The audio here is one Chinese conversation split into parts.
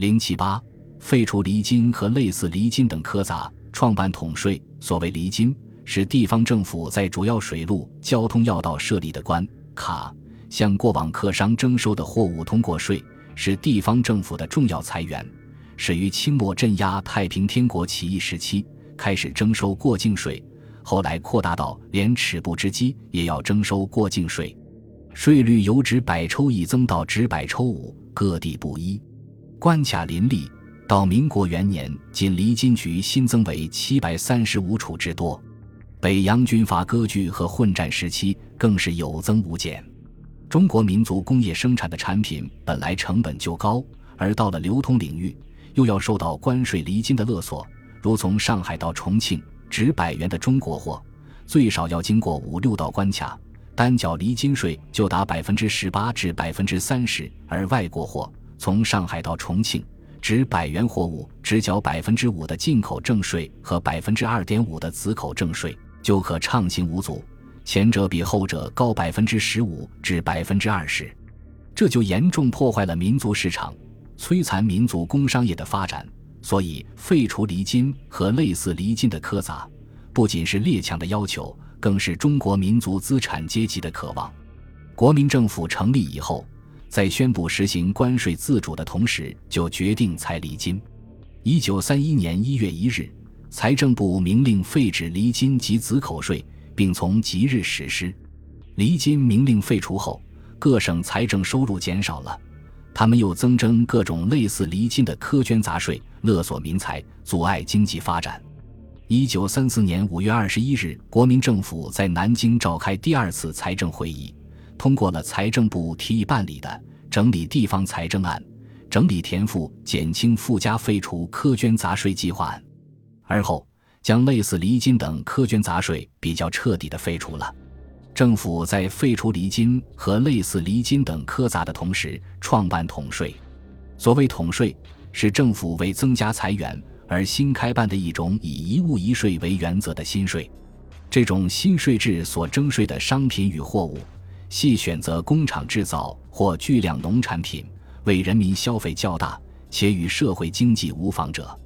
零七八，废除厘金和类似厘金等苛杂，创办统税。所谓厘金，是地方政府在主要水路交通要道设立的关卡，向过往客商征收的货物通过税，是地方政府的重要财源。始于清末镇压太平天国起义时期，开始征收过境税，后来扩大到连尺布织机也要征收过境税，税率由值百抽一增到值百抽五，各地不一。关卡林立，到民国元年，仅离金局新增为七百三十五处之多。北洋军阀割据和混战时期，更是有增无减。中国民族工业生产的产品本来成本就高，而到了流通领域。又要受到关税离金的勒索，如从上海到重庆值百元的中国货，最少要经过五六道关卡，单缴离金税就达百分之十八至百分之三十；而外国货从上海到重庆值百元货物，只缴百分之五的进口证税和百分之二点五的子口证税，就可畅行无阻。前者比后者高百分之十五至百分之二十，这就严重破坏了民族市场。摧残民族工商业的发展，所以废除厘金和类似厘金的苛杂，不仅是列强的要求，更是中国民族资产阶级的渴望。国民政府成立以后，在宣布实行关税自主的同时，就决定裁厘金。一九三一年一月一日，财政部明令废止厘金及子口税，并从即日实施。厘金明令废除后，各省财政收入减少了。他们又增征各种类似厘金的苛捐杂税，勒索民财，阻碍经济发展。一九三四年五月二十一日，国民政府在南京召开第二次财政会议，通过了财政部提议办理的《整理地方财政案》《整理田赋减轻附加废除苛捐杂税计划案》，而后将类似厘金等苛捐杂税比较彻底的废除了。政府在废除厘金和类似厘金等苛杂的同时，创办统税。所谓统税，是政府为增加财源而新开办的一种以一物一税为原则的新税。这种新税制所征税的商品与货物，系选择工厂制造或巨量农产品，为人民消费较大且与社会经济无妨者。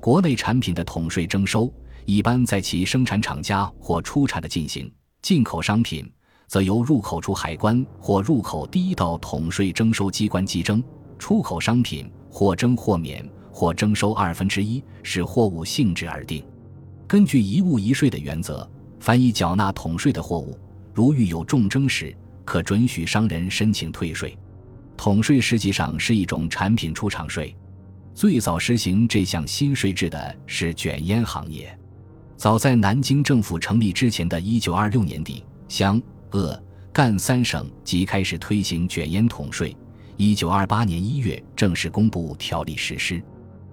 国内产品的统税征收，一般在其生产厂家或出产的进行。进口商品则由入口处海关或入口第一道统税征收机关计征，出口商品或征或免或征收二分之一，视货物性质而定。根据一物一税的原则，凡已缴纳统税的货物，如遇有重征时，可准许商人申请退税。统税实际上是一种产品出厂税。最早实行这项新税制的是卷烟行业。早在南京政府成立之前的一九二六年底，湘、鄂、赣三省即开始推行卷烟统税。一九二八年一月正式公布条例实施。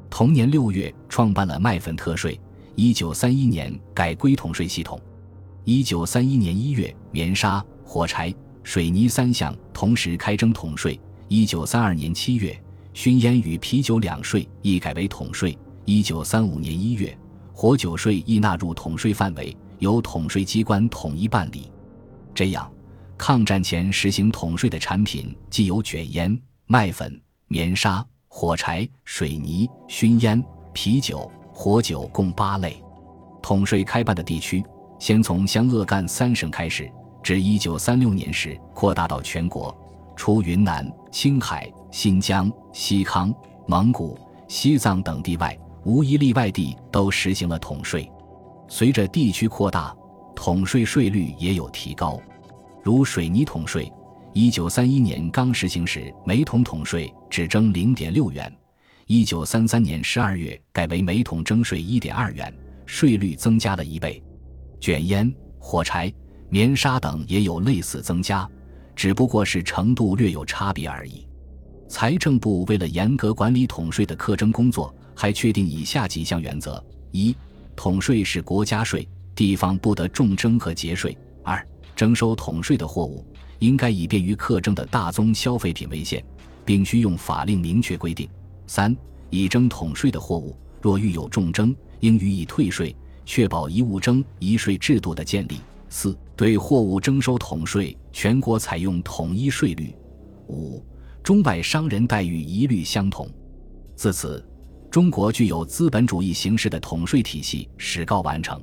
同年六月创办了麦粉特税。一九三一年改规统税系统。一九三一年一月，棉纱、火柴、水泥三项同时开征统税。一九三二年七月，熏烟与啤酒两税亦改为统税。一九三五年一月。火酒税亦纳入统税范围，由统税机关统一办理。这样，抗战前实行统税的产品既有卷烟、麦粉、棉纱、火柴、水泥、熏烟、啤酒、火酒共八类。统税开办的地区，先从湘鄂赣三省开始，至一九三六年时扩大到全国，除云南、青海、新疆、西康、蒙古、西藏等地外。无一例外地都实行了统税，随着地区扩大，统税税率也有提高。如水泥统税，一九三一年刚实行时，每桶统税只征零点六元；一九三三年十二月改为每桶征税一点二元，税率增加了一倍。卷烟、火柴、棉纱等也有类似增加，只不过是程度略有差别而已。财政部为了严格管理统税的课征工作。还确定以下几项原则：一、统税是国家税，地方不得重征和节税；二、征收统税的货物应该以便于课征的大宗消费品为限，并需用法令明确规定；三、已征统税的货物若遇有重征，应予以退税，确保一物征一税制度的建立；四、对货物征收统税，全国采用统一税率；五、中外商人待遇一律相同。自此，中国具有资本主义形式的统税体系始告完成。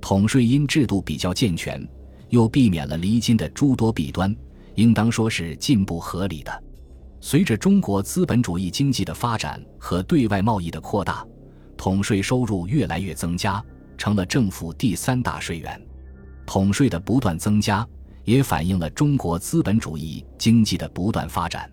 统税因制度比较健全，又避免了离金的诸多弊端，应当说是进步合理的。随着中国资本主义经济的发展和对外贸易的扩大，统税收入越来越增加，成了政府第三大税源。统税的不断增加，也反映了中国资本主义经济的不断发展。